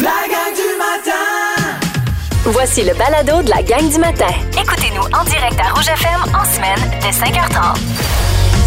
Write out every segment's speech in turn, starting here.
La gang du matin! Voici le balado de la gang du matin. Écoutez-nous en direct à Rouge FM en semaine dès 5h30.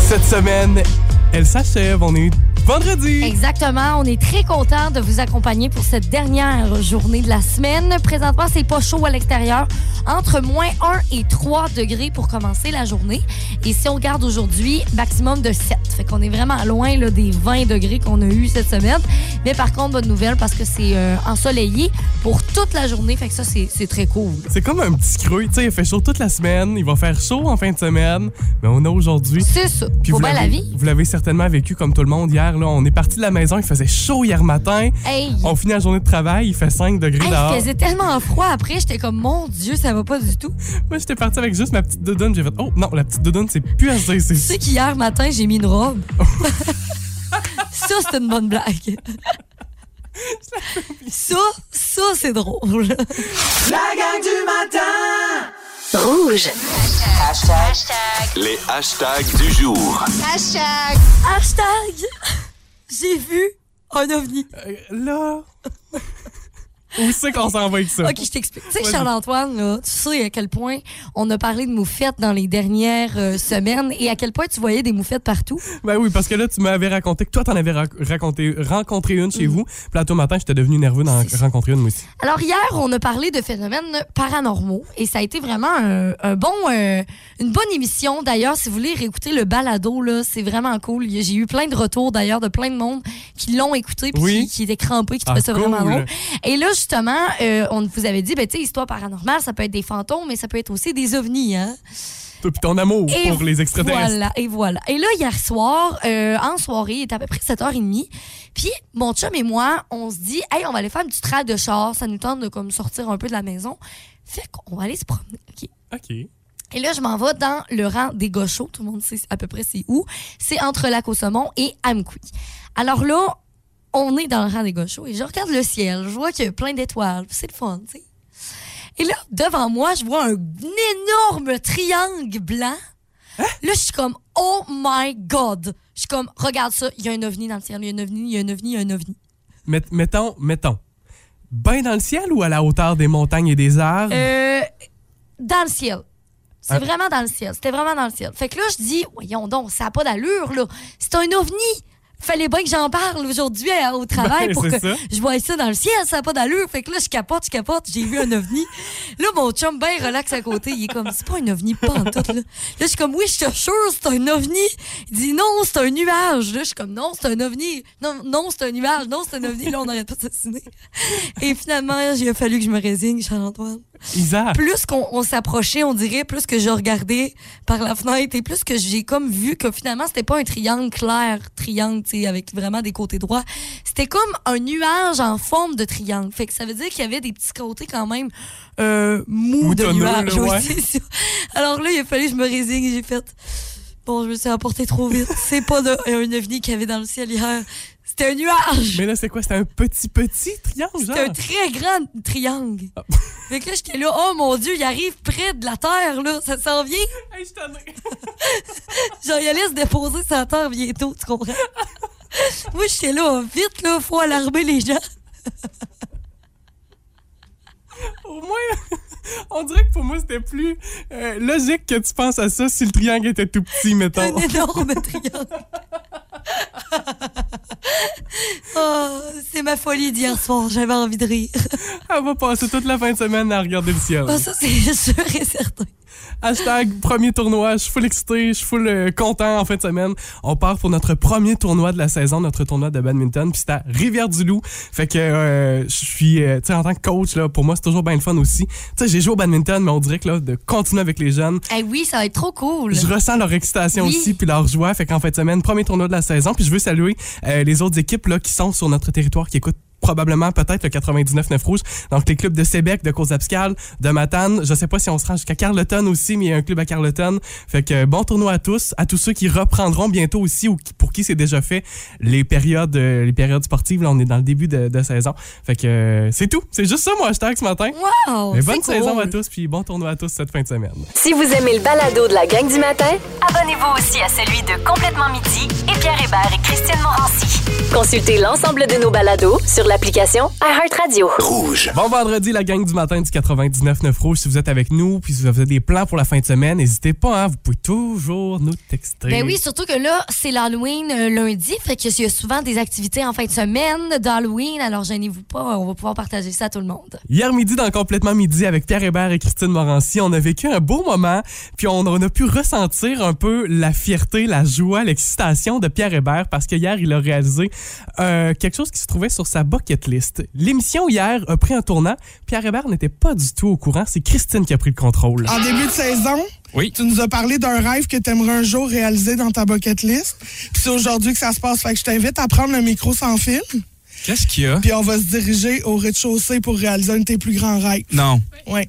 Cette semaine, elle s'achève. On est vendredi. Exactement. On est très content de vous accompagner pour cette dernière journée de la semaine. Présentement, c'est pas chaud à l'extérieur. Entre moins 1 et 3 degrés pour commencer la journée. Et si on regarde aujourd'hui, maximum de 7. Fait qu'on est vraiment loin là, des 20 degrés qu'on a eu cette semaine. Mais par contre, bonne nouvelle parce que c'est euh, ensoleillé pour toute la journée. Fait que ça, c'est c'est très cool. C'est comme un petit creux. Tu sais, il fait chaud toute la semaine. Il va faire chaud en fin de semaine. Mais on a aujourd'hui. C'est ça. Puis Faut vous bien la l'avez- vie. Vous l'avez certainement vécu comme tout le monde hier. Là. On est parti de la maison. Il faisait chaud hier matin. Hey! On finit la journée de travail. Il fait 5 degrés Hey, dehors. il faisait tellement froid après, j'étais comme mon Dieu, ça va pas du tout. Moi, j'étais parti avec juste ma petite doudoune. J'ai fait, oh non, la petite doudoune, c'est plus assez. Tu sais C'est qu'hier matin, j'ai mis une robe. ça, c'est une bonne blague. ça, ça, c'est drôle. La gang du matin! Rouge. Les hashtags du jour. Hashtag, j'ai vu un ovni. Euh, là. Où c'est qu'on s'en va avec ça? OK, je t'explique. Tu sais. Charles-Antoine, là, tu sais à quel point on a parlé de moufettes dans les dernières euh, semaines et à quel point tu voyais des moufettes partout? Ben oui, parce que là, tu m'avais raconté que toi, t'en avais ra- raconté, rencontré une Mm. chez vous. Puis là, toi, matin, j'étais devenu nerveux d'en rencontrer une, moi aussi. Alors hier, on a parlé de phénomènes paranormaux et ça a été vraiment un, un bon, euh, une bonne émission. D'ailleurs, si vous voulez réécouter le balado, là, c'est vraiment cool. J'ai eu plein de retours d'ailleurs de plein de monde qui l'ont écouté puis Oui. qui, qui étaient crampés, qui Ah, trouvaient ça vraiment drôle. Et là, justement, euh, on vous avait dit, ben, tu sais, histoire paranormale, ça peut être des fantômes, mais ça peut être aussi des ovnis, hein? Puis ton amour Et pour les extraterrestres. Voilà, et voilà. Et là, hier soir, euh, en soirée, il était à peu près 7h30. Puis, mon chum et moi, on se dit, hey, on va aller faire du trade de char. Ça nous tente de comme, sortir un peu de la maison. Fait qu'on va aller se promener. OK. OK. Et là, je m'en vais dans le rang des gauchos. Tout le monde sait à peu près c'est où. C'est entre Lac-au-Saumon et Amqui. Alors là, on est dans le rang des gauchos et je regarde le ciel. Je vois qu'il y a plein d'étoiles. C'est le fun, tu sais. Et là, devant moi, je vois un énorme triangle blanc. Là, je suis comme, oh my God. Je suis comme, regarde ça, il y a un ovni dans le ciel, il y a un ovni, il y a un ovni, il y a un ovni. Met- mettons, mettons. Ben dans le ciel ou à la hauteur des montagnes et des arbres? Euh, dans le ciel. C'est Ah. vraiment dans le ciel. C'était vraiment dans le ciel. Fait que là, je dis, voyons donc, ça n'a pas d'allure, là. C'est un ovni. Fallait bien que j'en parle aujourd'hui hein, au travail Ben, pour c'est que ça. je voie ça dans le ciel. Ça n'a pas d'allure. Fait que là, je capote, je capote. J'ai vu un ovni. là, mon chum, ben relax à côté. Il est comme, c'est pas un ovni, pas en tout, là. Là, je suis comme, oui, je te jure, c'est un ovni. Il dit, non, c'est un nuage. Là, je suis comme, non, c'est un ovni. Non, non, c'est un nuage. Non, c'est un ovni. Là, on n'arrête pas de s'assiner. Et finalement, il a fallu que je me résigne, Charles-Antoine Plus qu'on on s'approchait, on dirait, plus que je regardais par la fenêtre et plus que j'ai comme vu que finalement, c'était pas un triangle clair, triangle, tu sais, avec vraiment des côtés droits. C'était comme un nuage en forme de triangle. Fait que ça veut dire qu'il y avait des petits côtés quand même euh, mous de nuage. là, ouais. Alors là, il a fallu que je me résigne et j'ai fait... Bon, je me suis emporté trop vite. C'est pas de- un ovni qu'il y avait dans le ciel hier. C'était un nuage. Mais là, c'est quoi? C'était un petit, petit triangle, genre? C'était un très grand triangle. Fait que là, j'étais là, oh mon Dieu, il arrive près de la Terre, là. Ça s'en vient. Hey, je t'en ai- Genre, il allait se déposer sur la Terre bientôt, tu comprends? Moi, j'étais là, vite, là, faut alarmer les gens. Au moins, on dirait que pour moi, c'était plus euh, logique que tu penses à ça si le triangle était tout petit, mettons. Un énorme triangle. oh, c'est ma folie d'hier soir, j'avais envie de rire. Elle va passer toute la fin de semaine à regarder le ciel. Ah, ça, c'est sûr et certain. Hashtag premier tournoi, je suis full excité, je suis full euh, content en fin de semaine. On part pour notre premier tournoi de la saison, notre tournoi de badminton, puis c'est à Rivière-du-Loup. Fait que euh, je suis, euh, tu sais, en tant que coach, là, pour moi, c'est toujours bien le fun aussi. Tu sais, j'ai joué au badminton, mais on dirait que là, de continuer avec les jeunes, Eh oui, ça va être trop cool. je ressens leur excitation Oui. aussi, puis leur joie. Fait qu'en fin de semaine, premier tournoi de la saison, puis je veux saluer euh, les autres équipes là, qui sont sur notre territoire, qui écoutent probablement peut-être le 99-9 rouge. Donc les clubs de Sébec, de Côte-Abscal, de Matane. Je sais pas si on se rend jusqu'à Carleton aussi, mais il y a un club à Carleton. Fait que bon tournoi à tous, à tous ceux qui reprendront bientôt aussi ou qui- pour qui c'est déjà fait les périodes euh, les périodes sportives. Là, on est dans le début de, de saison. Fait que euh, c'est tout. C'est juste ça mon hashtag ce matin. Wow, Mais bonne cool. saison à tous, puis bon tournoi à tous cette fin de semaine. Si vous aimez le balado de la gang du matin, abonnez-vous aussi à celui de Complètement Midi et Pierre Hébert et Christine Morancy. Consultez l'ensemble de nos balados sur l'application l'application iHeartRadio. Rouge. Bon vendredi, la gang du matin du 99.9 Rouge. Si vous êtes avec nous, puis si vous avez des plans pour la fin de semaine, n'hésitez pas, hein, vous pouvez toujours nous texter. Ben oui, surtout que là, c'est l'Halloween euh, lundi, fait qu'il y a souvent des activités en fin de semaine d'Halloween, alors gênez-vous pas, on va pouvoir partager ça à tout le monde. Hier midi, dans Complètement Midi, avec Pierre Hébert et Christine Morancy, on a vécu un beau moment, puis on, on a pu ressentir un peu la fierté, la joie, l'excitation de Pierre Hébert, parce que hier, il a réalisé euh, quelque chose qui se trouvait sur sa bucket list. L'émission hier a pris un tournant. Pierre Hébert n'était pas du tout au courant. C'est Christine qui a pris le contrôle. En début de saison, Oui. tu nous as parlé d'un rêve que tu aimerais un jour réaliser dans ta bucket list. Puis c'est aujourd'hui que ça se passe. Fait que je t'invite à prendre le micro sans fil. Qu'est-ce qu'il y a? Puis on va se diriger au rez-de-chaussée pour réaliser un de tes plus grands rêves. Non. Ouais.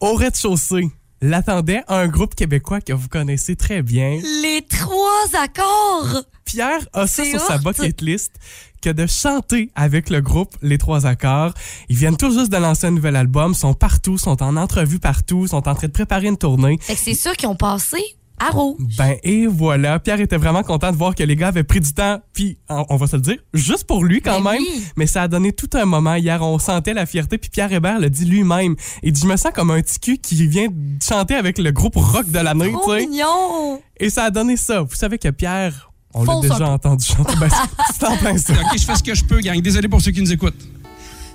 Au rez-de-chaussée, l'attendait un groupe québécois que vous connaissez très bien. Les trois accords! Pierre a ça sur sa bucket list que de chanter avec le groupe Les Trois Accords. Ils viennent tout juste de lancer un nouvel album, sont partout, sont en entrevue partout, sont en train de préparer une tournée. Fait que c'est sûr qu'ils ont passé à rouge. Ben et voilà, Pierre était vraiment content de voir que les gars avaient pris du temps, puis on, va se le dire, juste pour lui quand Ben même. oui. Mais ça a donné tout un moment hier, on sentait la fierté, puis Pierre Hébert le dit lui-même. Il dit je me sens comme un petit cul qui vient de chanter avec le groupe rock de l'année, Trop tu sais. mignon! Et ça a donné ça. Vous savez que Pierre, on l'a déjà entendu chanter. Ben, c'est- c'est en plein ça. OK, je fais ce que je peux, gang. Désolé pour ceux qui nous écoutent.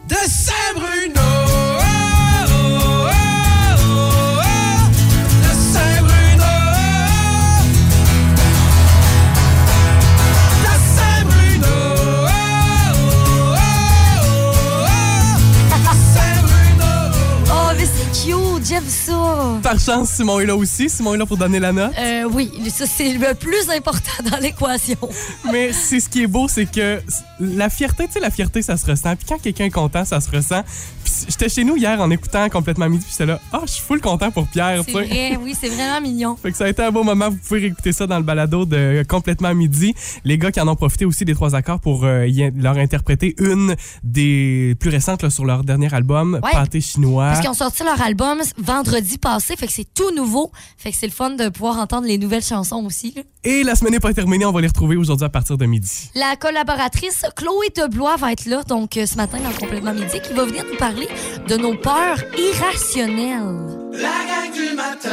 De Saint-Bruno. C'est j'aime ça! Par chance, Simon est là aussi. Simon est là pour donner la note. Euh, oui, ça c'est le plus important dans l'équation. Mais c'est ce qui est beau, c'est que la fierté, tu sais, la fierté, ça se ressent. Puis quand quelqu'un est content, ça se ressent. Puis j'étais chez nous hier en écoutant complètement midi, puis j'étais là, ah, je suis full content pour Pierre, C'est vrai, oui, c'est vraiment mignon. Fait que ça a été un beau moment. Vous pouvez réécouter ça dans le balado de Complètement Midi. Les gars qui en ont profité aussi des trois accords pour euh, leur interpréter une des plus récentes là, sur leur dernier album, Ouais. Pâté chinois. Parce qu'ils ont sorti leur album vendredi passé, fait que c'est tout nouveau. Fait que c'est le fun de pouvoir entendre les nouvelles chansons aussi. là. Et la semaine n'est pas terminée, on va les retrouver aujourd'hui à partir de midi. La collaboratrice Chloé Deblois va être là, donc euh, ce matin dans Complètement Midi, qui va venir nous parler de nos peurs irrationnelles. La gang du matin.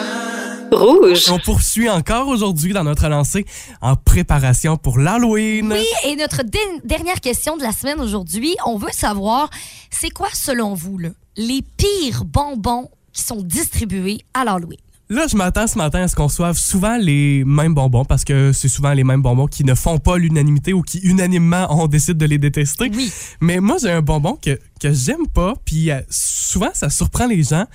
Rouge. On poursuit encore aujourd'hui dans notre lancée en préparation pour l'Halloween. Oui, et notre dernière question de la semaine aujourd'hui, on veut savoir, c'est quoi selon vous là, les pires bonbons qui sont distribués à l'Halloween? Là, je m'attends ce matin à ce qu'on reçoive souvent les mêmes bonbons parce que c'est souvent les mêmes bonbons qui ne font pas l'unanimité ou qui unanimement on décide de les détester. Oui. Mais moi, j'ai un bonbon que, que j'aime pas, puis euh, souvent ça surprend les gens.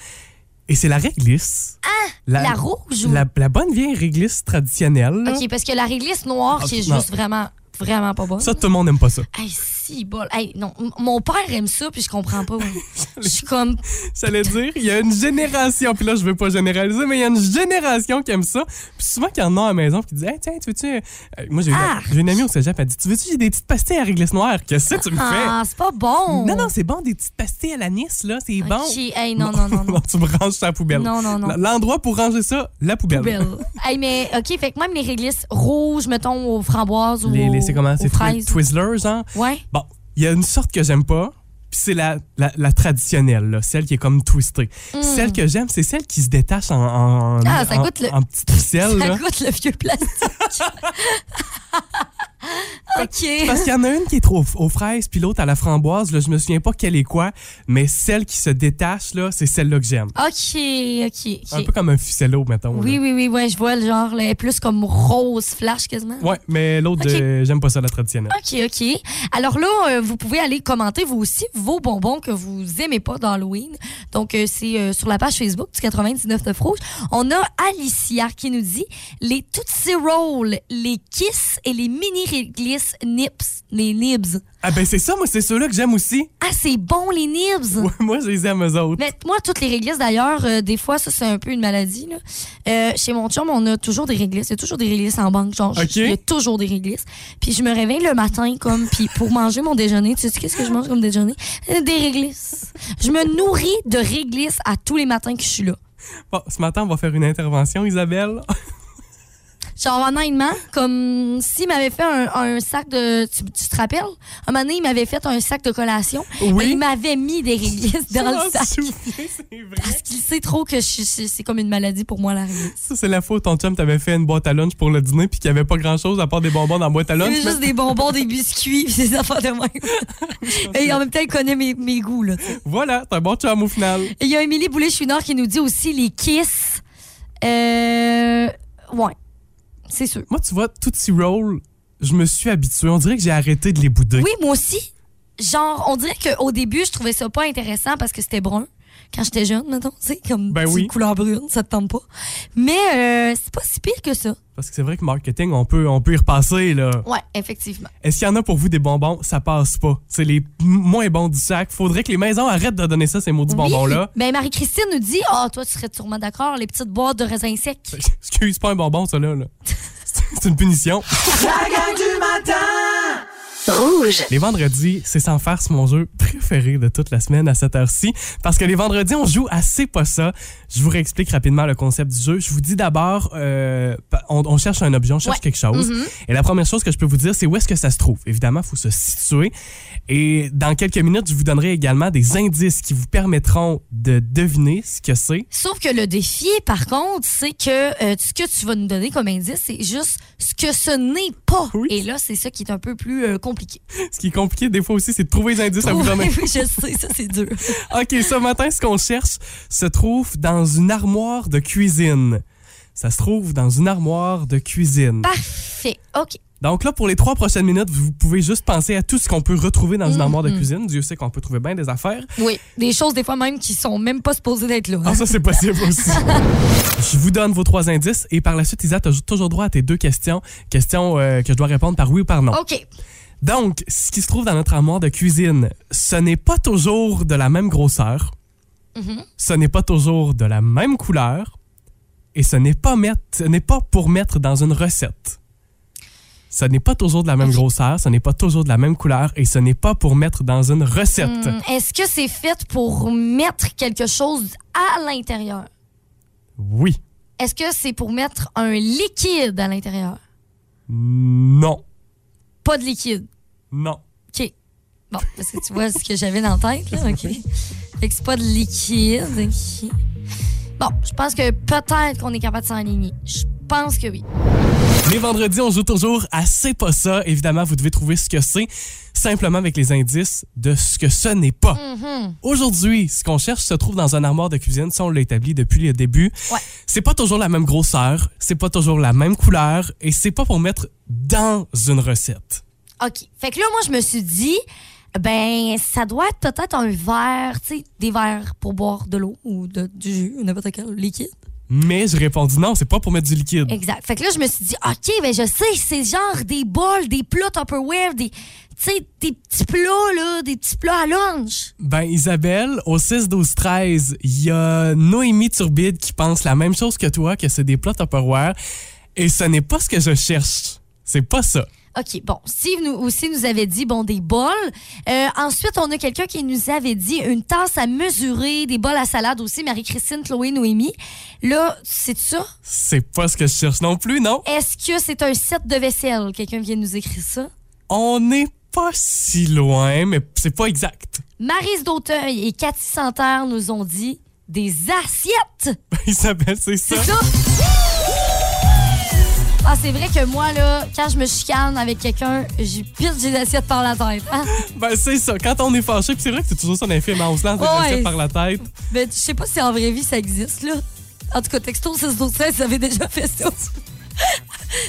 Et c'est la réglisse. Ah! la rouge ou- La, la bonne vieille réglisse traditionnelle. OK, parce que la réglisse noire, Ah, qui est non. juste vraiment, vraiment pas bonne. Ça, tout le monde n'aime pas ça. Hey, si bol. Hey, non, m- mon père aime ça, puis je comprends pas. Je suis comme. J'allais dire, il y a une génération, puis là, je veux pas généraliser, mais il y a une génération qui aime ça. Puis souvent, qui en ont à la maison, puis qui disent, hey, tiens, tu veux-tu. euh, moi, j'ai Ah! j'ai une amie au cégep, elle dit, tu veux-tu, j'ai des petites pastilles à réglisse noire? Qu'est-ce que tu me fais? Ah, c'est pas bon. Non, non, c'est bon, des petites pastilles à l'anis, là, c'est bon. Hey, non, non, non, non. tu me ranges ça à la poubelle. Non, non, non. L'endroit pour ranger ça, la poubelle. Poubelle. hey, mais OK, fait que même les réglisses rouges, mettons, aux framboises ou Les, les- c'est comment? C'est. Twizzlers, genre? Ouais. Il y a une sorte que j'aime pas, puis c'est la, la, la traditionnelle, là, celle qui est comme twistée. Celle que j'aime, c'est celle qui se détache en, en. Ah, ça en- goûte le- en petites ficelles. Ça là. goûte le vieux plastique. OK. Parce qu'il y en a une qui est trop aux fraises, puis l'autre à la framboise. Là, je me souviens pas quelle est quoi, mais celle qui se détache, là, c'est celle-là que j'aime. OK, OK, Un peu comme un ficello, mettons. Oui, là. oui, oui, ouais, je vois le genre, là, plus comme rose flash quasiment. Ouais, mais l'autre, Ok. euh, j'aime pas ça, la traditionnelle. OK, OK. Alors là, euh, vous pouvez aller commenter vous aussi vos bonbons que vous aimez pas d'Halloween. Donc, euh, c'est euh, sur la page Facebook du 99 Rouge. On a Alicia qui nous dit les Tootsie Roll, les Kiss et les mini réglisses Nips. Les Nibs. Ah ben c'est ça, moi, c'est ceux-là que j'aime aussi. Ah, c'est bon, les Nibs! Ouais, moi, je les aime, eux autres. Mais moi, toutes les réglisses, d'ailleurs, euh, des fois, ça, c'est un peu une maladie. Là. Euh, chez mon chum, on a toujours des réglisses. Il y a toujours des réglisses en banque. Genre, Ok. il y a toujours des réglisses. Puis je me réveille le matin, comme, puis pour manger mon déjeuner, tu sais qu'est-ce que je mange comme déjeuner? Euh, Des réglisses. Je me nourris de réglisses à tous les matins que je suis là. Bon, ce matin, on va faire une intervention, Isabelle. Genre, honnêtement, comme s'il m'avait fait un, un sac de. Tu, tu te rappelles? Un moment donné, il m'avait fait un sac de collation. Oui. Et il m'avait mis des réglisse dans le sac. souviens, vrai. Parce qu'il sait trop que c'est comme une maladie pour moi, la réglisse. Ça, c'est la où ton chum t'avait fait une boîte à lunch pour le dîner puis qu'il n'y avait pas grand-chose à part des bonbons dans la boîte à lunch. juste des bonbons, des biscuits, puis des affaires de même. Et en même temps, il connaît mes, mes goûts, là. Voilà, t'es un bon chum au final. Il y a Émilie Boulet-Chouinard qui nous dit aussi les kiss. Euh. Ouais. C'est sûr. Moi, tu vois, Tootsie Roll, je me suis habitué. On dirait que j'ai arrêté de les bouder. Oui, moi aussi. Genre, on dirait qu'au début, je trouvais ça pas intéressant parce que c'était brun. Quand j'étais jeune, mettons, tu sais, comme Ben petite oui. couleur brune, ça te tente pas. Mais euh, c'est pas si pire que ça. Parce que c'est vrai que marketing, on peut, on peut y repasser, là. Ouais, effectivement. Est-ce qu'il y en a pour vous des bonbons? Ça passe pas. C'est les moins bons du sac. Faudrait que les maisons arrêtent de donner ça, ces maudits bonbons-là. Ben, Marie-Christine nous dit Ah, toi, tu serais sûrement d'accord, les petites boîtes de raisins secs. Excuse, c'est pas un bonbon, ça, là. là. C'est une punition. La gang du matin Rouge. Les vendredis, c'est sans farce mon jeu préféré de toute la semaine à cette heure-ci. Parce que les vendredis, on joue assez pas ça. Je vous réexplique rapidement le concept du jeu. Je vous dis d'abord, euh, on, on cherche un objet, on cherche Ouais. quelque chose. Et la première chose que je peux vous dire, c'est où est-ce que ça se trouve. Évidemment, il faut se situer. Et dans quelques minutes, je vous donnerai également des indices qui vous permettront de deviner ce que c'est. Sauf que le défi, par contre, c'est que euh, ce que tu vas nous donner comme indice, c'est juste ce que ce n'est pas. Oui. Et là, c'est ça qui est un peu plus euh, compliqué. Ce qui est compliqué des fois aussi, c'est de trouver les indices à vous donner. Oui, je sais, ça, c'est dur. OK, ce matin, ce qu'on cherche se trouve dans une armoire de cuisine. Ça se trouve dans une armoire de cuisine. Parfait. OK. Donc là, pour les trois prochaines minutes, vous pouvez juste penser à tout ce qu'on peut retrouver dans une armoire Mm-hmm. de cuisine. Dieu sait qu'on peut trouver bien des affaires. Oui, des choses des fois même qui sont même pas supposées d'être là. Ah, ça, c'est possible aussi. je vous donne vos trois indices et par la suite, Isa, tu as toujours droit à tes deux questions. Questions euh, que je dois répondre par oui ou par non. OK. Donc, ce qui se trouve dans notre armoire de cuisine, ce n'est pas toujours de la même grosseur. Ce n'est pas toujours de la même couleur. Et ce n'est pas, pour mettre dans une recette. Ce n'est pas toujours de la même grosseur, ce n'est pas toujours de la même couleur et ce n'est pas pour mettre dans une recette. Hum, Est-ce que c'est fait pour mettre quelque chose à l'intérieur? Oui. Est-ce que c'est pour mettre un liquide à l'intérieur? Non. Pas de liquide. Non. OK. Bon, parce que tu vois ce que j'avais dans la tête, là. OK. Fait que c'est pas de liquide. OK. Bon, je pense que peut-être qu'on est capable de s'enligner. Je pense que oui. Les vendredis, on joue toujours à C'est pas ça. Évidemment, vous devez trouver ce que c'est, simplement avec les indices de ce que ce n'est pas. Aujourd'hui, ce qu'on cherche se trouve dans un armoire de cuisine. Ça, on l'a établi depuis le début. Ouais. C'est pas toujours la même grosseur, c'est pas toujours la même couleur et c'est pas pour mettre dans une recette. OK. Fait que là, moi, je me suis dit, ben, ça doit être peut-être un verre, tu sais, des verres pour boire de l'eau ou de, du jus ou n'importe quel liquide. Mais j'ai répondu non, c'est pas pour mettre du liquide. Exact. Fait que là, je me suis dit, OK, ben, je sais, c'est genre des bols, des plats Tupperware, des, tu sais, des petits plats, là, des petits plats à lunch. Ben, Isabelle, au 6-12-13, il y a Noémie Turbide qui pense la même chose que toi, que c'est des plats Tupperware. Et ce n'est pas ce que je cherche. C'est pas ça. OK, bon. Steve nous, aussi nous avait dit, bon, des bols. Euh, ensuite, on a quelqu'un qui nous avait dit une tasse à mesurer, des bols à salade aussi, Marie-Christine, Chloé, Noémie. Là, c'est ça? C'est pas ce que je cherche non plus, non? Est-ce que c'est un set de vaisselle? Quelqu'un vient nous écrire ça? On n'est pas si loin, mais c'est pas exact. Marise d'Auteuil et Cathy Santerre nous ont dit des assiettes. Isabelle, c'est ça. C'est ça? Ah, c'est vrai que moi, là, quand je me chicane avec quelqu'un, j'ai pile des assiettes par la tête. Hein? Ben, c'est ça. Quand on est fâché, puis c'est vrai que c'est toujours ça les films, hein, on se lance des Ouais. recettes par la tête. Mais je sais pas si en vraie vie ça existe, là. En tout cas, texto 6 12 13, vous avez déjà fait ça.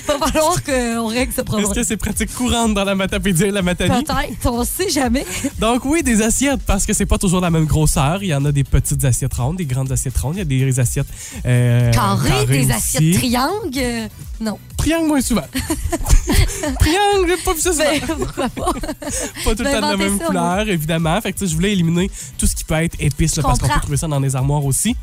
Va falloir qu'on règle ce Est-ce problème. que c'est pratique courante dans la Matapédia et la Matanie? Peut-être, on sait jamais. Donc oui, des assiettes, parce que c'est pas toujours la même grosseur. Il y en a des petites assiettes rondes, des grandes assiettes rondes. Il y a des assiettes euh, Carré, carrées des aussi. assiettes triangles. euh, non. Triangle moins souvent. Triangle, j'ai pas vu ça souvent. Ben, pourquoi pas? pas tout le ben, temps de la même ça, couleur, évidemment. Fait que je voulais éliminer tout ce qui peut être épice, là, parce qu'on peut trouver ça dans les armoires aussi.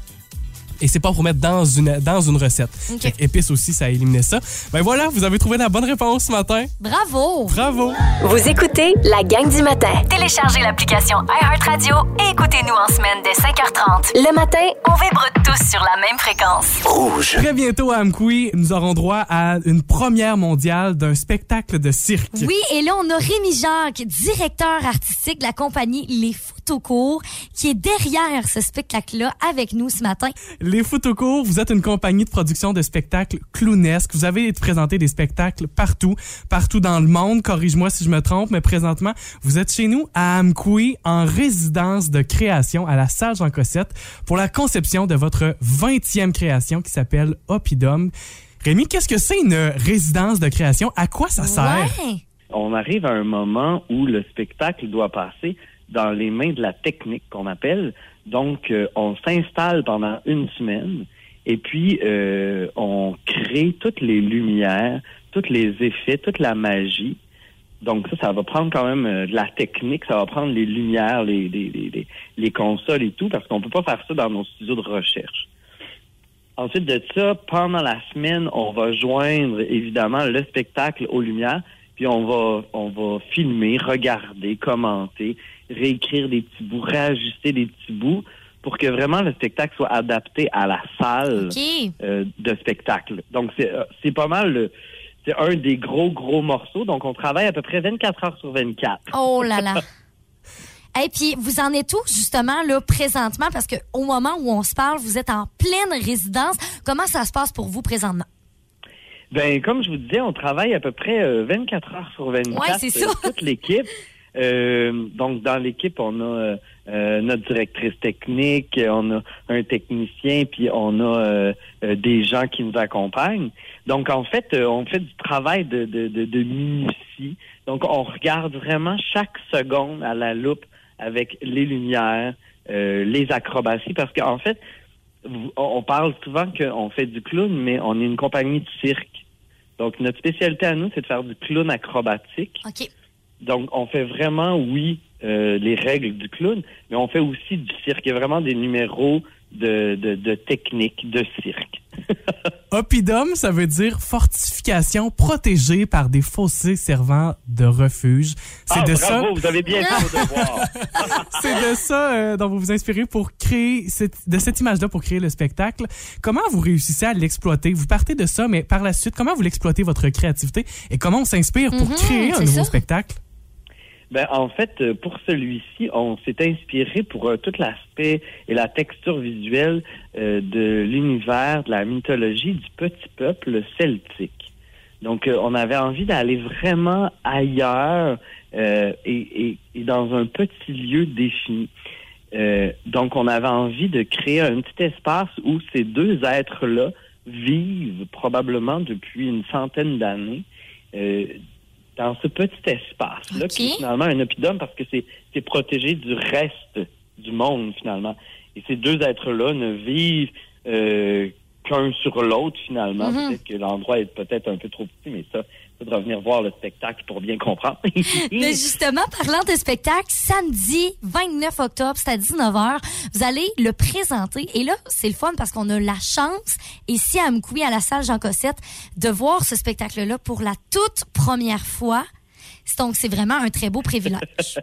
Et c'est pas pour mettre dans une, dans une recette. Ok. Fait que épices aussi, ça éliminait ça. Ben voilà, vous avez trouvé la bonne réponse ce matin. Bravo! Bravo! Vous écoutez la gang du matin. Téléchargez l'application iHeartRadio et écoutez-nous en semaine dès 5h30. Le matin, on vibre tous sur la même fréquence. Rouge. Très bientôt à Amkoui, nous aurons droit à une première mondiale d'un spectacle de cirque. Oui, et là, on a Rémi Jacques, directeur artistique de la compagnie Les Photocours, qui est derrière ce spectacle-là avec nous ce matin. Les Photocours, vous êtes une compagnie de production de spectacles clownesques. Vous avez présenté des spectacles partout, partout dans le monde. Corrige-moi si je me trompe, mais présentement, vous êtes chez nous à Amkoui en résidence de création à la salle Jean Cossette pour la conception de votre 20e création qui s'appelle Opidum. Rémi, qu'est-ce que c'est une résidence de création? À quoi ça sert? Ouais. on arrive à un moment où le spectacle doit passer dans les mains de la technique qu'on appelle. Donc, euh, on s'installe pendant une semaine et puis euh, on crée toutes les lumières, tous les effets, toute la magie. Donc ça, ça va prendre quand même euh, de la technique, ça va prendre les lumières, les, les, les, les- les consoles et tout, parce qu'on peut pas faire ça dans nos studios de recherche. Ensuite de ça, pendant la semaine, on va joindre évidemment le spectacle aux lumières, puis on va on va filmer, regarder, commenter, réécrire des petits bouts, réajuster des petits bouts pour que vraiment le spectacle soit adapté à la salle euh, de spectacle. Donc c'est euh, c'est pas mal le c'est un des gros gros morceaux. Donc on travaille à peu près 24 heures sur 24. Oh là là. Et puis, vous en êtes où, justement, là, présentement? Parce que au moment où on se parle, vous êtes en pleine résidence. Comment ça se passe pour vous présentement? Ben, comme je vous disais, on travaille à peu près euh, 24 heures sur 24. Ouais, c'est ça. euh, toute l'équipe. Euh, donc, dans l'équipe, on a euh, euh, notre directrice technique, on a un technicien, puis on a euh, euh, des gens qui nous accompagnent. Donc, en fait, euh, on fait du travail de, de, de, de minutie. Donc, on regarde vraiment chaque seconde à la loupe avec les lumières, les acrobaties, parce qu'en fait, on parle souvent qu'on fait du clown, mais on est une compagnie de cirque. Donc, notre spécialité à nous, c'est de faire du clown acrobatique. Donc, on fait vraiment, oui, euh, les règles du clown, mais on fait aussi du cirque. Il y a vraiment des numéros de, de, de technique de cirque. Opidum, ça veut dire fortification protégée par des fossés servant de refuge. C'est ah, de bravo, ça, vous avez bien fait vos devoirs. c'est de ça euh, dont vous vous inspirez pour créer cette, de cette image-là pour créer le spectacle. Comment vous réussissez à l'exploiter? Vous partez de ça, mais par la suite, comment vous l'exploitez votre créativité? Et comment on s'inspire pour Mhm, créer un nouveau ça. spectacle? Ben, en fait, euh, pour celui-ci, on s'est inspiré pour euh, tout l'aspect et la texture visuelle euh, de l'univers, de la mythologie du petit peuple celtique. Donc, on avait envie d'aller vraiment ailleurs et, et- et dans un petit lieu défini. Donc, on avait envie de créer un petit espace où ces deux êtres-là vivent probablement depuis une centaine d'années. Dans ce petit espace-là, qui est finalement un oppidum parce que c'est c'est protégé du reste du monde, finalement. Et ces deux êtres-là ne vivent euh, qu'un sur l'autre, finalement. Peut-être que l'endroit est peut-être un peu trop petit, mais ça, il faudra venir voir le spectacle pour bien comprendre. Mais justement, parlant de spectacle, samedi 29 octobre, c'est à 19h, vous allez le présenter. Et là, c'est le fun parce qu'on a la chance, ici à Amkoui, à la salle Jean Cossette, de voir ce spectacle-là pour la toute première fois. Donc, c'est vraiment un très beau privilège.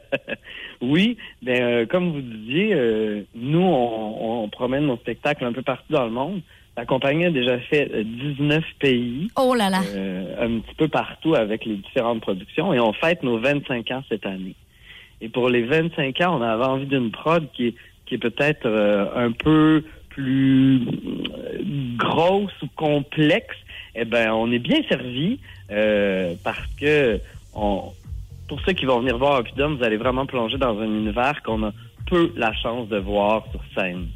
Oui, ben, euh, comme vous disiez, euh, nous, on, on promène nos spectacles un peu partout dans le monde. La compagnie a déjà fait euh, 19 pays. Oh là là. euh, un petit peu partout avec les différentes productions et on fête nos 25 ans cette année. Et pour les 25 ans, on avait envie d'une prod qui est, qui est peut-être euh, un peu plus euh, grosse ou complexe. Eh ben, on est bien servi euh, parce que on, pour ceux qui vont venir voir Opidum, vous allez vraiment plonger dans un univers qu'on a peu la chance de voir sur scène.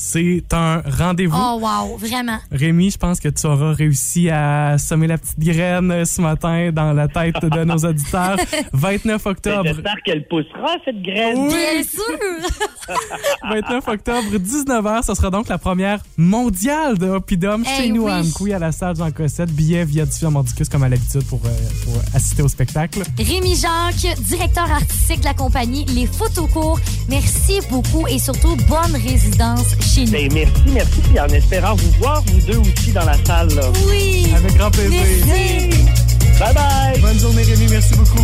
C'est un rendez-vous. Oh wow, vraiment. Rémi, je pense que tu auras réussi à semer la petite graine ce matin dans la tête de nos auditeurs. 29 Ben, octobre. J'espère qu'elle poussera cette graine. Oui. Bien sûr. 29 octobre, 19h, ce sera donc la première mondiale de Opidum Eh chez nous oui. à Amkoui, à la salle Jean Cossette. Billet via Diffusion Mordicus comme à l'habitude pour, euh, pour assister au spectacle. Rémi Jacques, directeur artistique de la compagnie Les Photocours, merci beaucoup et surtout bonne résidence Ben, merci, merci. Puis en espérant vous voir, vous deux aussi dans la salle. là. Oui! Avec grand plaisir. Merci! Bye bye! Bonne journée Rémi, merci beaucoup.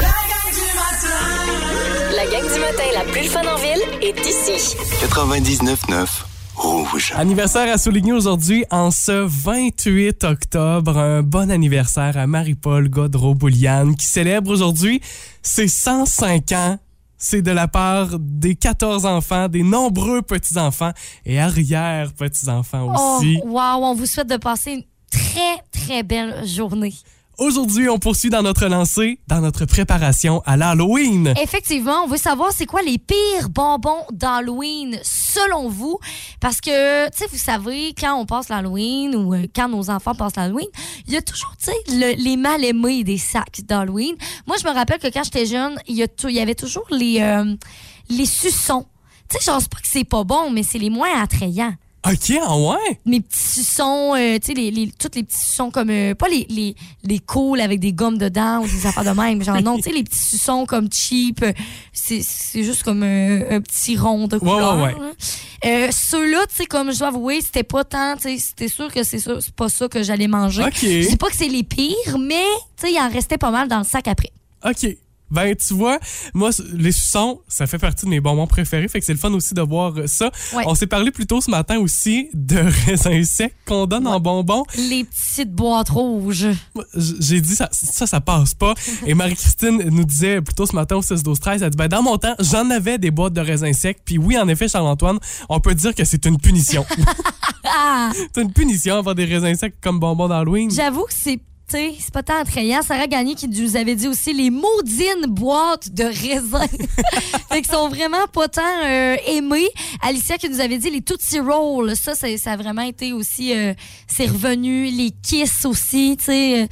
La gang du matin. La gang du matin la plus fun en ville est ici. 99.9 Rouge. Anniversaire à souligner aujourd'hui en ce 28 octobre. Un bon anniversaire à Marie-Paul Godreau-Bouliane qui célèbre aujourd'hui ses 105 ans. C'est de la part des 14 enfants, des nombreux petits-enfants et arrière-petits-enfants Oh, aussi. wow, on vous souhaite de passer une très, très belle journée. Aujourd'hui, on poursuit dans notre lancée, dans notre préparation à l'Halloween. Effectivement, on veut savoir c'est quoi les pires bonbons d'Halloween selon vous? Parce que, tu sais, vous savez, quand on passe l'Halloween ou euh, quand nos enfants passent l'Halloween, il y a toujours, tu sais, le- les mal aimés des sacs d'Halloween. Moi, je me rappelle que quand j'étais jeune, il y avait toujours les, euh, les suçons. Tu sais, je pense pas que c'est pas bon, mais c'est les moins attrayants. OK, ah ouais? Mes petits suçons, euh, tu sais, les, les, tous les petits suçons comme, euh, pas les, les, les cools avec des gommes dedans ou des affaires de même, genre non, tu sais, les petits suçons comme cheap, euh, c'est c'est juste comme un petit rond de couleur. ouais. là. Euh, Ceux-là, tu sais, comme je dois avouer, c'était pas tant, tu sais, c'était sûr que c'est ça- c'est pas ça que j'allais manger. OK. Je dis pas que c'est les pires, mais, tu sais, il en restait pas mal dans le sac après. OK. Ben, tu vois, moi, les suçons, ça fait partie de mes bonbons préférés. Fait que c'est le fun aussi de voir euh, ça. Ouais. On s'est parlé plus tôt ce matin aussi de raisins secs qu'on donne en bonbons. Les petites boîtes rouges. J'ai dit, ça, ça, ça passe pas. Et Marie-Christine nous disait plus tôt ce matin au 6 12 13 elle dit, ben, dans mon temps, j'en avais des boîtes de raisins secs. Puis oui, en effet, Charles-Antoine, on peut dire que c'est une punition. C'est une punition avoir des raisins secs comme bonbons d'Halloween. J'avoue que c'est. C'est pas tant attrayant. Sarah Gagné qui nous avait dit aussi les maudines boîtes de raisins. fait qu'ils sont vraiment pas tant euh, aimés. Alicia qui nous avait dit les Tootsie Rolls. Ça, ça, a vraiment été aussi. euh, c'est revenu. Les Kiss aussi. Tu sais.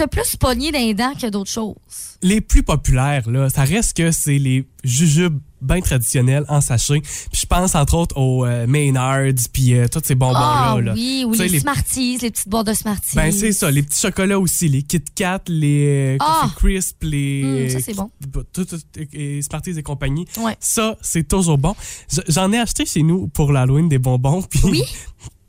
T'as plus pogné d'un dents que d'autres choses. les plus populaires, là, ça reste que c'est les jujubes bien traditionnels en sachet. Puis je pense entre autres aux euh, Maynards, puis euh, tous ces bonbons-là. Ah là. oui, ou les, les- Smarties, les petites boîtes de Smarties. Ben c'est ça, les petits chocolats aussi, les Kit Kat, les euh, Ah! Coffee Crisp, les ça, c'est bon. tout, tout- et Smarties et compagnie. Ouais. Ça, c'est toujours bon. Je- J'en ai acheté chez nous pour l'Halloween des bonbons, puis Oui?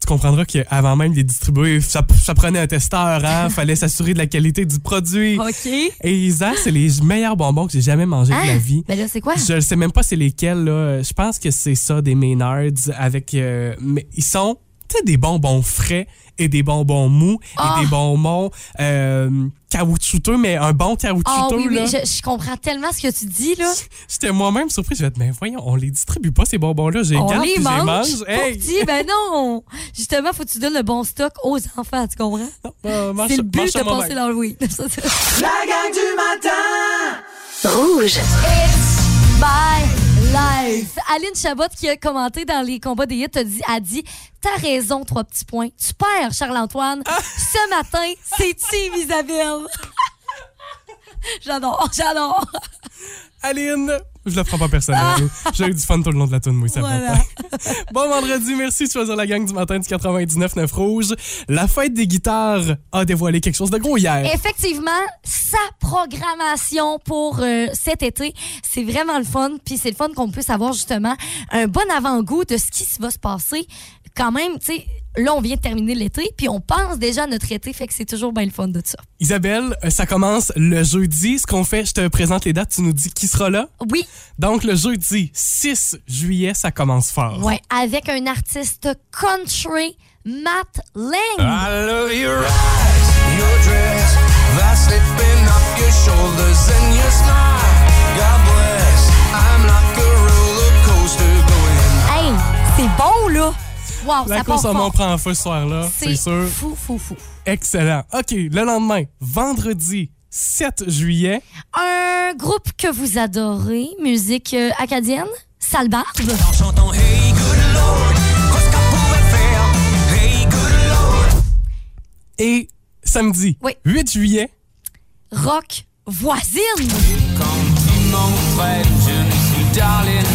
tu comprendras qu'avant même de les distribuer, ça, ça prenait un testeur, hein, fallait s'assurer de la qualité du produit. OK. Et Isa, c'est les meilleurs bonbons que j'ai jamais mangés de Hein? la vie. Ben là, c'est quoi? Je ne sais même pas c'est lesquels. Là. Je pense que c'est ça, des Maynards. Avec, euh, mais ils sont sais, des bonbons frais et des bonbons mous Ah! et des bonbons euh, caoutchouteux, mais un bon Ah caoutchouteux. oui, oui, là. je, je comprends tellement ce que tu dis, là. J'étais moi-même surpris. Je vais mais voyons, on les distribue pas, ces bonbons-là. J'ai On garde les puis mange? mange. Hey! Petit, ben non. Justement, faut que tu donnes le bon stock aux enfants, tu comprends? Euh, C'est le but de passer l'Halloween. Ça, c'est- La gang du matin. Rouge. My life. Aline Chabot qui a commenté dans les combats des hits a dit, a dit T'as raison, trois petits points. Tu perds, Charles-Antoine. Ce matin, c'est Team Isabelle? j'adore, j'adore. Aline, je le prends pas personnel. J'ai eu du fun tout le long de la tune, moi, ça Voilà. Bon vendredi, merci de choisir la gang du matin du 99.9 Rouge. La fête des guitares a dévoilé quelque chose de gros hier. Effectivement, sa programmation pour euh, cet été, c'est vraiment le fun. Puis c'est le fun qu'on puisse avoir justement un bon avant-goût de ce qui va se passer. Quand même, tu sais, là, on vient de terminer l'été, puis on pense déjà à notre été, fait que c'est toujours bien le fun de ça. Isabelle, euh, ça commence le jeudi. Ce qu'on fait, je te présente les dates, tu nous dis qui sera là. Oui, Donc, le jeudi 6 juillet, ça commence fort. ouais, avec un artiste country, Matt Lang. I love your eyes, your dress, that slipping off your shoulders and your smile. God bless, I'm like a roller coaster going. Hey, c'est bon, là! Wow, La ça course part en mont fort. prend feu ce soir-là, c'est sûr. fou, fou, fou. Excellent. OK, le lendemain, vendredi 7 juillet, Un groupe que vous adorez, musique euh, acadienne, Salbarbe. En chantant Hey good Lord, qu'est-ce qu'on pouvait faire? Hey good Lord. et samedi Oui. 8 juillet, Rock voisine. Quand je suis darling,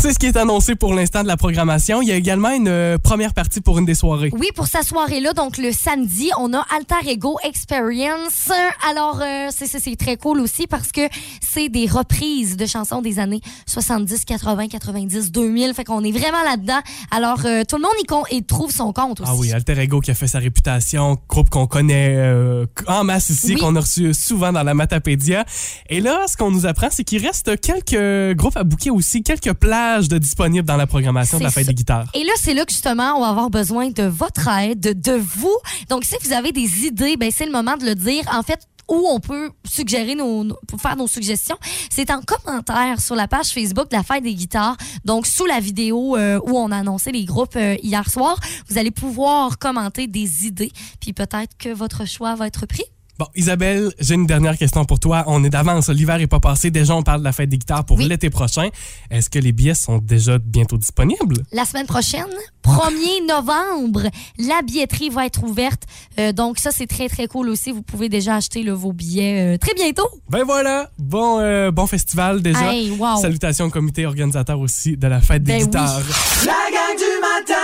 C'est ce qui est annoncé pour l'instant de la programmation. Il y a également une euh, première partie pour une des soirées. Oui, pour sa soirée-là, donc le samedi, on a Alter Ego Experience. Alors, euh, c'est- c'est c'est très cool aussi parce que c'est des reprises de chansons des années 70, 80, 90, 2000. Fait qu'on est vraiment là-dedans. Alors, euh, tout le monde y, con- y trouve son compte aussi. Ah oui, Alter Ego qui a fait sa réputation, groupe qu'on connaît euh, en masse ici, Oui. qu'on a reçu souvent dans la Matapédia. Et là, ce qu'on nous apprend, c'est qu'il reste quelques groupes à bouquer aussi, quelques plages de disponibles dans la programmation de la fête ça. des guitares. Et là, c'est là que justement, on va avoir besoin de votre aide, de vous. Donc, si vous avez des idées, ben, c'est le moment de le dire. En fait, où on peut suggérer nos, nos- pour faire nos suggestions, c'est en commentaire sur la page Facebook de la fête des guitares. Donc, sous la vidéo euh, où on a annoncé les groupes euh, hier soir, vous allez pouvoir commenter des idées. Puis peut-être que votre choix va être pris. Bon, Isabelle, j'ai une dernière question pour toi. On est d'avance, l'hiver est pas passé. Déjà, on parle de la fête des guitares pour Oui. l'été prochain. Est-ce que les billets sont déjà bientôt disponibles? La semaine prochaine, 1er novembre, la billetterie va être ouverte. Euh, donc, ça, c'est très, très cool aussi. Vous pouvez déjà acheter là, vos billets euh, très bientôt. Ben voilà, bon, euh, bon festival déjà. Hey, wow. Salutations au comité organisateur aussi de la fête des Ben oui. guitares. La gang du matin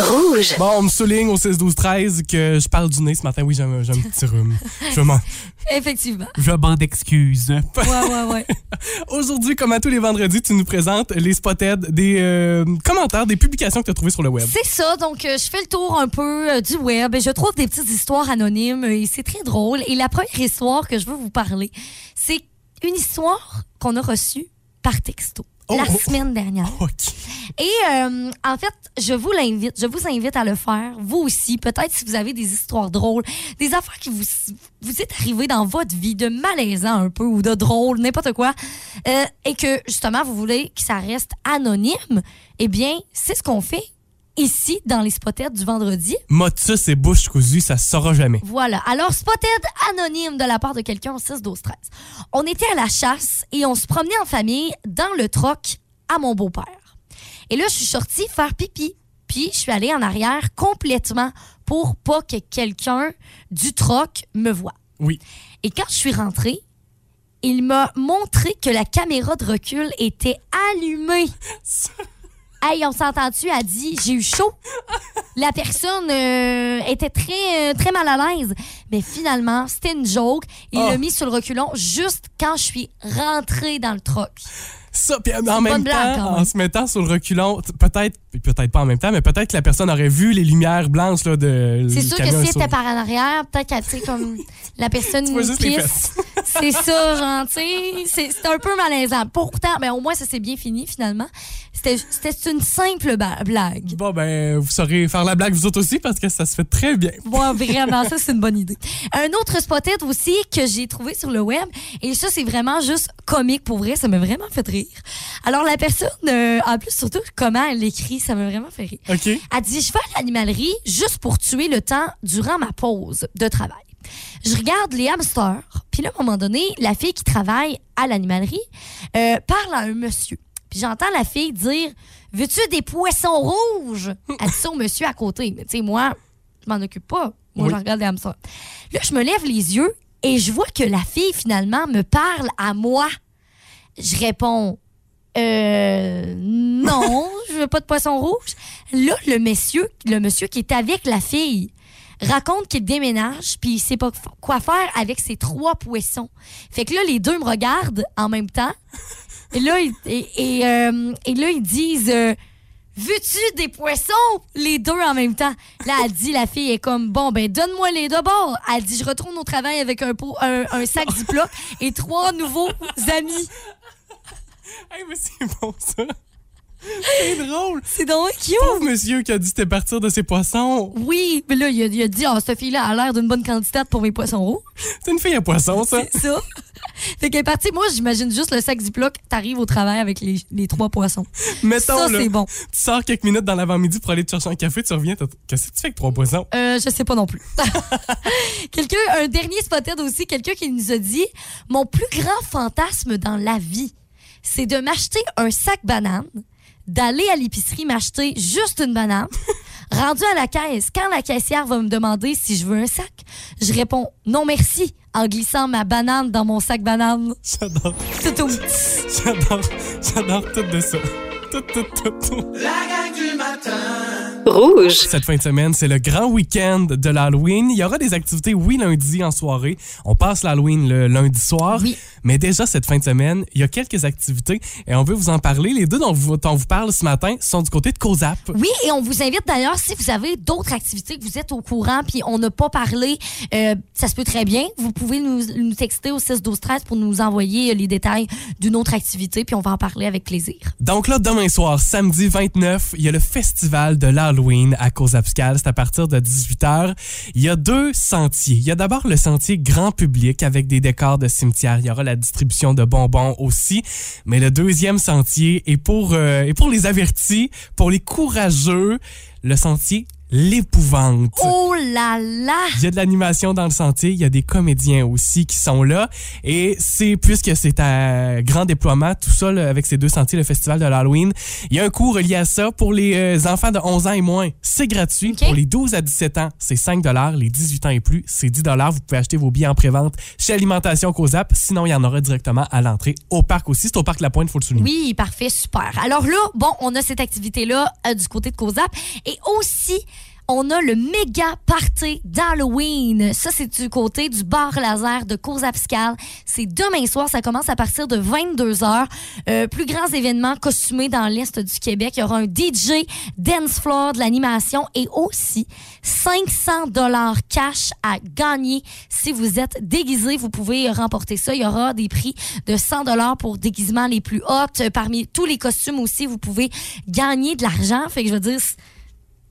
Rouge. Bon, on me souligne au 16-12-13 que je parle du nez ce matin. Oui, j'ai un, j'ai un petit rhume. Je m'en, Effectivement. je m'en excuse. Ouais, ouais, ouais. Aujourd'hui, comme à tous les vendredis, tu nous présentes les spotted, des euh, commentaires, des publications que tu as trouvées sur le web. C'est ça, donc euh, je fais le tour un peu euh, du web et je trouve des petites histoires anonymes et c'est très drôle. Et la première histoire que je veux vous parler, c'est une histoire qu'on a reçue par texto Oh, la oh. semaine dernière. OK. Et euh, en fait, je vous l'invite, je vous invite à le faire, vous aussi, peut-être si vous avez des histoires drôles, des affaires qui vous, vous est arrivées dans votre vie, de malaisant un peu ou de drôle, n'importe quoi, euh, et que justement vous voulez que ça reste anonyme, eh bien, c'est ce qu'on fait ici dans les spotettes du vendredi. Motus et bouche cousue, ça se saura jamais. Voilà. Alors, spotted anonyme de la part de quelqu'un au 6, 12, 13. On était à la chasse et on se promenait en famille dans le troc à mon beau-père. Et là, je suis sortie faire pipi. Puis, je suis allée en arrière complètement pour pas que quelqu'un du troc me voie. Oui. Et quand je suis rentrée, il m'a montré que la caméra de recul était allumée. Hey, on s'entend-tu? Elle dit, j'ai eu chaud. La personne euh, était très, euh, très mal à l'aise. Mais finalement, c'était une joke. Il Oh. l'a mis sur le reculon juste quand je suis rentrée dans le troc. Ça, puis en même blague, temps, en se mettant sur le reculon, peut-être, peut-être pas en même temps, mais peut-être que la personne aurait vu les lumières blanches là, de C'est sûr que si elle était par en arrière, peut-être qu'elle, tu comme la personne les pisse. C'est ça, sais, c'est un peu malaisant. Pourtant, mais au moins, ça s'est bien fini, finalement. C'était une simple blague. Bon, ben, vous saurez faire la blague vous autres aussi parce que ça se fait très bien. Moi, vraiment, ça, c'est une bonne idée. Un autre spotted aussi que j'ai trouvé sur le web, et ça, c'est vraiment juste comique pour vrai, ça m'a vraiment fait rire. Alors, la personne, euh, en plus, surtout, comment elle l'écrit, ça m'a vraiment fait rire. OK? Elle dit Je vais à l'animalerie juste pour tuer le temps durant ma pause de travail. Je regarde les hamsters, puis là, à un moment donné, la fille qui travaille à l'animalerie euh, parle à un monsieur. Puis j'entends la fille dire Veux-tu des poissons rouges? Elle dit ça au monsieur à côté. Mais tu sais, moi, je m'en occupe pas. Moi, Oui. je regarde les hamsters. Là, je me lève les yeux et je vois que la fille, finalement, me parle à moi. Je réponds euh, non, je veux pas de poisson rouge. Là, le monsieur, le monsieur qui est avec la fille raconte qu'il déménage puis il sait pas quoi faire avec ses trois poissons. Fait que là, les deux me regardent en même temps. Et là, ils, euh, disent euh, Veux-tu des poissons? Les deux en même temps. Là, elle dit, la fille est comme Bon, ben, donne-moi les deux bords. Elle dit Je retourne au travail avec un, pot, un, un sac et trois nouveaux amis. Hey, mais c'est bon, ça. C'est drôle. C'est donc cute. Pauvre monsieur qui a dit c'était partir de ses poissons. Oui, mais là, il a, il a dit, ah, cette fille-là a l'air d'une bonne candidate pour mes poissons rouges. C'est une fille à poisson, ça. C'est ça. fait qu'elle est partie. Moi, j'imagine juste le sac Ziploc. T'arrives au travail avec les, les trois poissons. Mettons, ça, c'est bon. tu sors quelques minutes dans l'avant-midi pour aller te chercher un café, tu reviens, t'as- qu'est-ce que tu fais avec trois poissons? Euh, je sais pas non plus. quelqu'un, un dernier spotted aussi, quelqu'un qui nous a dit Mon plus grand fantasme dans la vie, c'est de m'acheter un sac banane, d'aller à l'épicerie m'acheter juste une banane, Rendu à la caisse, quand la caissière va me demander si je veux un sac, je réponds non merci en glissant ma banane dans mon sac banane. J'adore, Tout au- j'adore, j'adore tout de ça. Tout, tout, tout, tout. La gang du matin. Rouge. Cette fin de semaine, c'est le grand week-end de l'Halloween. Il y aura des activités, oui, lundi en soirée. On passe l'Halloween le lundi soir. Oui. Mais déjà, cette fin de semaine, il y a quelques activités et on veut vous en parler. Les deux dont, vous- dont on vous parle ce matin sont du côté de COSAP. Oui, et on vous invite d'ailleurs, si vous avez d'autres activités que vous êtes au courant, puis on n'a pas parlé, euh, ça se peut très bien. Vous pouvez nous, nous texter au 6 12 13 pour nous envoyer les détails d'une autre activité, puis on va en parler avec plaisir. Donc là, demain soir, samedi 29, il y a le festival de l'Halloween à Cozapscal. C'est à partir de 18h. Il y a deux sentiers. Il y a d'abord le sentier grand public avec des décors de cimetière. Il y aura la distribution de bonbons aussi. Mais le deuxième sentier est pour, euh, pour les avertis, pour les courageux, le sentier l'épouvante. Oh là là! Il y a de l'animation dans le sentier, il y a des comédiens aussi qui sont là. Et c'est, puisque c'est à grand déploiement, tout ça, là, avec ces deux sentiers, le festival de l'Halloween, il y a un cours relié à ça pour les euh, enfants de 11 ans et moins. C'est gratuit. Pour les 12 à 17 ans, c'est 5 Les 18 ans et plus, c'est 10 Vous pouvez acheter vos billets en pré-vente chez Alimentation Cozap. Sinon, il y en aura directement à l'entrée au parc aussi. C'est au parc La Pointe, il faut le souligner. Oui, parfait, super. Alors là, bon, on a cette activité-là euh, du côté de COSAP. Et aussi, on a le méga party d'Halloween. Ça, c'est du côté du bar laser de Cozapscal. C'est demain soir. Ça commence à partir de 22 h plus grands événements costumés dans l'Est du Québec. Il y aura un DJ, dance floor, de l'animation et aussi 500 dollars cash à gagner. Si vous êtes déguisé, vous pouvez remporter ça. Il y aura des prix de 100 dollars pour déguisements les plus hauts. Euh, Parmi tous les costumes aussi, vous pouvez gagner de l'argent. Fait que je veux dire,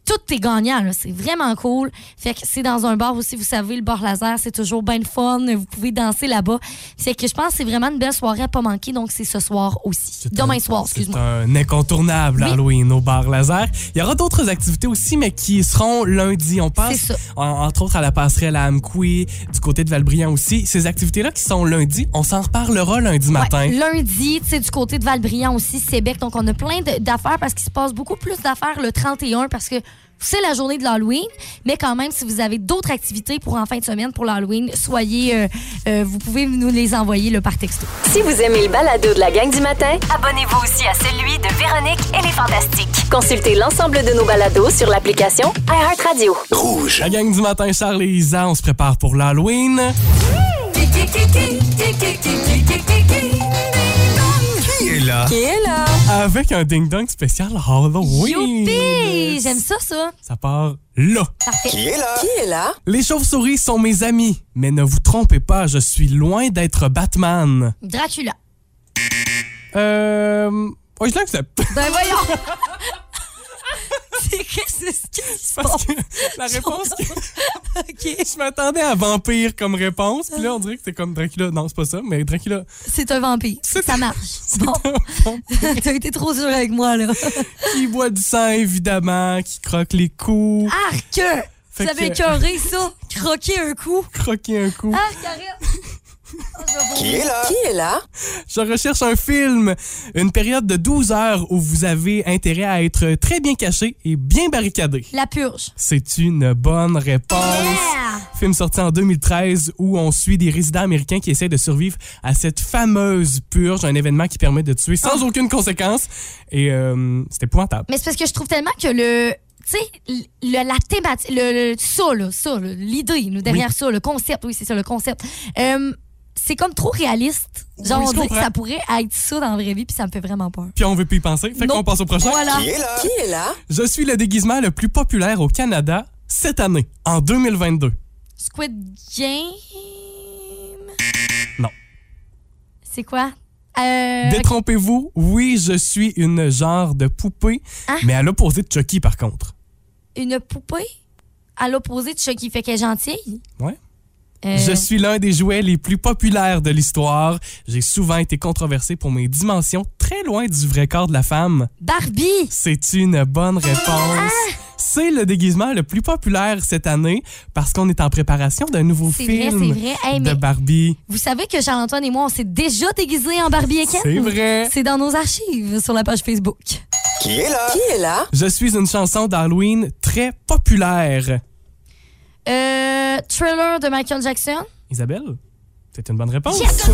tout est gagnant, c'est vraiment cool. Fait que c'est dans un bar aussi, vous savez, le bar laser, c'est toujours bien le fun. Vous pouvez danser là-bas. Fait que je pense que c'est vraiment une belle soirée à pas manquer, donc c'est ce soir aussi. C'est Demain un- soir, C'est excuse-moi. un incontournable Oui. Halloween au bar laser. Il y aura d'autres activités aussi, mais qui seront lundi. On passe, C'est ça. en- entre autres, à la passerelle à Amqui, du côté de Valbriand aussi. Ces activités-là qui sont lundi, on s'en reparlera lundi matin. Lundi, tu sais, du côté de Valbriand aussi, Sébec. Donc, on a plein d'affaires parce qu'il se passe beaucoup plus d'affaires le 31 parce que c'est la journée de l'Halloween. Mais quand même, si vous avez d'autres activités pour en fin de semaine pour l'Halloween, soyez, euh, euh, vous pouvez nous les envoyer là, par texto. Si vous aimez le balado de la gang du matin, abonnez-vous aussi à celui de Véronique et les Fantastiques. Consultez l'ensemble de nos balados sur l'application iHeartRadio. Rouge. La gang du matin, Charles et Isa, on se prépare pour l'Halloween. Là? Qui est là? Avec un ding-dong spécial Halloween. Youpi! J'aime ça, ça. Ça part là. Parfait. Qui est là? Qui est là? Les chauves-souris sont mes amis, mais ne vous trompez pas, je suis loin d'être Batman. Dracula. Euh... Ouais, je l'accepte. Ben voyons! c'est qu'est-ce qui se Parce que la réponse que je m'attendais à vampire comme réponse, puis là on dirait que c'est comme Dracula. Non, c'est pas ça, mais Dracula. C'est un vampire. Ça marche. Bon, t'as été trop dur avec moi, là. qui boit du sang évidemment, qui croque les coups, Arc! Fait avez que- écœuré, ça? Croquer un coup? croquer un coup. Arc, arrête! Qui est là? Qui est là? Je recherche un film, une période de 12 heures où vous avez intérêt à être très bien caché et bien barricadé. La purge. C'est une bonne réponse. Yeah! Film sorti en 2013 où on suit des résidents américains qui essaient de survivre à cette fameuse purge, un événement qui permet de tuer sans aucune conséquence. Et euh, c'est épouvantable. Mais c'est parce que je trouve tellement que le. Tu sais, la thématique, le, le- ça, là, ça, là, l'idée derrière ça, le concept, oui, c'est ça, le concept. Euh, c'est comme trop réaliste. Genre, Oui, on dirait que ça pourrait être ça dans la vraie vie, puis ça me fait vraiment peur. Puis on veut plus y penser. Fait qu'on passe au prochain. Voilà. Qui est là? Qui est là? Je suis le déguisement le plus populaire au Canada cette année, en 2022. Squid Game? Non. C'est quoi? Euh, Détrompez-vous, oui, je suis une genre de poupée, Hein? mais à l'opposé de Chucky par contre. une poupée? À l'opposé de Chucky. Fait qu'elle est gentille? Ouais. Euh, Je suis l'un des jouets les plus populaires de l'histoire. J'ai souvent été controversé pour mes dimensions très loin du vrai corps de la femme. Barbie! C'est une bonne réponse. Ah! C'est le déguisement le plus populaire cette année parce qu'on est en préparation d'un nouveau C'est vrai, film c'est vrai. Hey, de Barbie. vous savez que Charles-Antoine et moi, on s'est déjà déguisés en Barbie et Ken? C'est vrai. C'est dans nos archives sur la page Facebook. Qui est là? Qui est là? Je suis une chanson d'Halloween très très populaire? Euh, thriller de Michael Jackson? Isabelle, c'est une bonne réponse. Yes!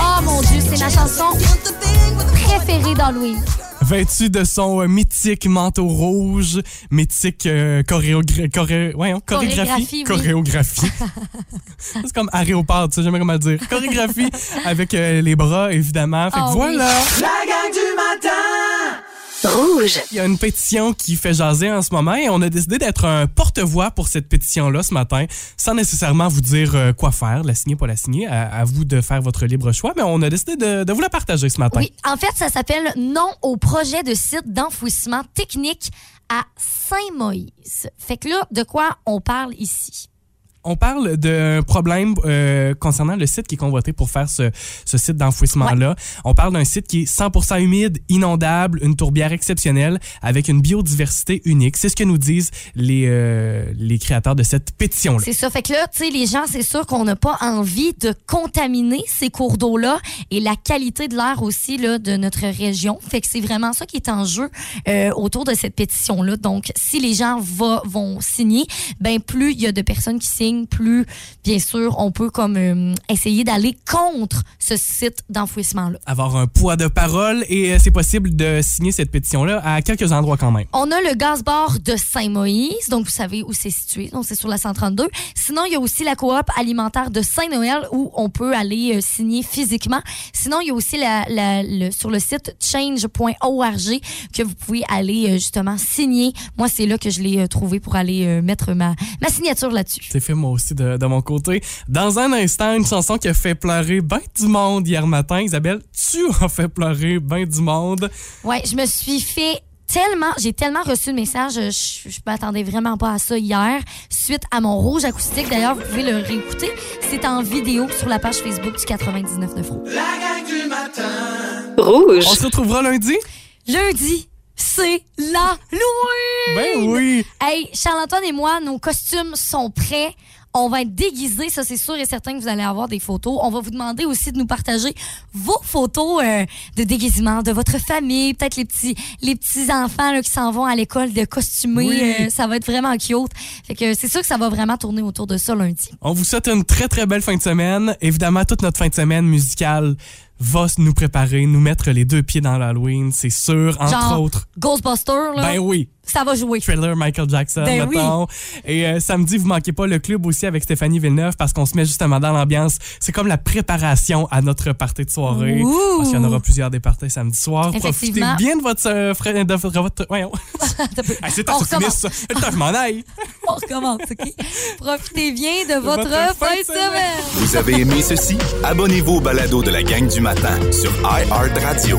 Oh mon Dieu, c'est ma chanson préférée d'Halloween. Vêtu de son euh, mythique manteau rouge, mythique euh, choréogra- choré- voyons, chorégraphie. Chorégraphie, oui. Chorégraphie. c'est comme aréopard, tu sais jamais comment le dire. Chorégraphie avec euh, les bras, évidemment. Fait que Ah oui. voilà. La gang du matin Rouge. Il y a une pétition qui fait jaser en ce moment et on a décidé d'être un porte-voix pour cette pétition-là ce matin, sans nécessairement vous dire euh, quoi faire, la signer, pas la signer. À, à vous de faire votre libre choix, mais on a décidé de, de vous la partager ce matin. Oui, en fait, ça s'appelle Non au projet de site d'enfouissement technique à Saint-Moïse. Fait que là, de quoi on parle ici? On parle d'un problème euh, concernant le site qui est convoité pour faire ce, ce site d'enfouissement-là. On parle d'un site qui est 100% humide, inondable, une tourbière exceptionnelle avec une biodiversité unique. C'est ce que nous disent les, euh, les créateurs de cette pétition-là. C'est ça. Fait que là, tu sais, les gens, c'est sûr qu'on n'a pas envie de contaminer ces cours d'eau-là et la qualité de l'air aussi là, de notre région. Fait que c'est vraiment ça qui est en jeu euh, autour de cette pétition-là. Donc, si les gens va- vont signer, ben plus il y a de personnes qui signent, plus, bien sûr, on peut comme euh, essayer d'aller contre ce site d'enfouissement-là. Avoir un poids de parole et euh, c'est possible de signer cette pétition-là à quelques endroits quand même. On a le gaz bar de Saint-Moïse, donc vous savez où c'est situé, donc c'est sur la 132. Sinon, il y a aussi la coop alimentaire de Saint-Noël où on peut aller euh, signer physiquement. Sinon, il y a aussi la, la- le- sur le site change.org que vous pouvez aller justement signer. Moi, c'est là que je l'ai trouvé pour aller mettre ma, ma signature là-dessus. C'est fait moi aussi de, de mon côté. Dans un instant, une chanson qui a fait pleurer ben du monde hier matin. Isabelle, tu as fait pleurer ben du monde. Ouais, je me suis fait tellement, j'ai tellement reçu de messages, je, je m'attendais vraiment pas à ça hier, suite à mon rouge acoustique. D'ailleurs, vous pouvez le réécouter. C'est en vidéo sur la page Facebook du 99.9 Rouge. La gang du matin Rouge. On se retrouvera lundi? Lundi, c'est la Louis! Ben oui! Hey, Charles-Antoine et moi, nos costumes sont prêts. On va être déguisés, ça c'est sûr et certain que vous allez avoir des photos. On va vous demander aussi de nous partager vos photos euh, de déguisement de votre famille, peut-être les petits les petits enfants là, qui s'en vont à l'école de costumés. Oui. Euh, ça va être vraiment cute. Fait que c'est sûr que ça va vraiment tourner autour de ça lundi. On vous souhaite une très très belle fin de semaine. Évidemment, toute notre fin de semaine musicale va nous préparer, nous mettre les deux pieds dans l'Halloween, c'est sûr, entre Genre autres. Ghostbusters là, Ben oui, ça va jouer. Thriller Michael Jackson, Ben oui. mettons. Et euh, samedi, vous manquez pas le club aussi avec Stéphanie Villeneuve parce qu'on se met justement dans l'ambiance. C'est comme la préparation à notre party de soirée. Ouh. Parce qu'il y en aura plusieurs des parties samedi soir. Profitez bien de votre... euh, de votre, votre- voyons. Ah, c'est ça. Temps que je m'en aille. On recommence, OK? Profitez bien de votre, votre fin de semaine. Vous avez aimé ceci? Abonnez-vous au balado de la gang du matin sur iHeartRadio.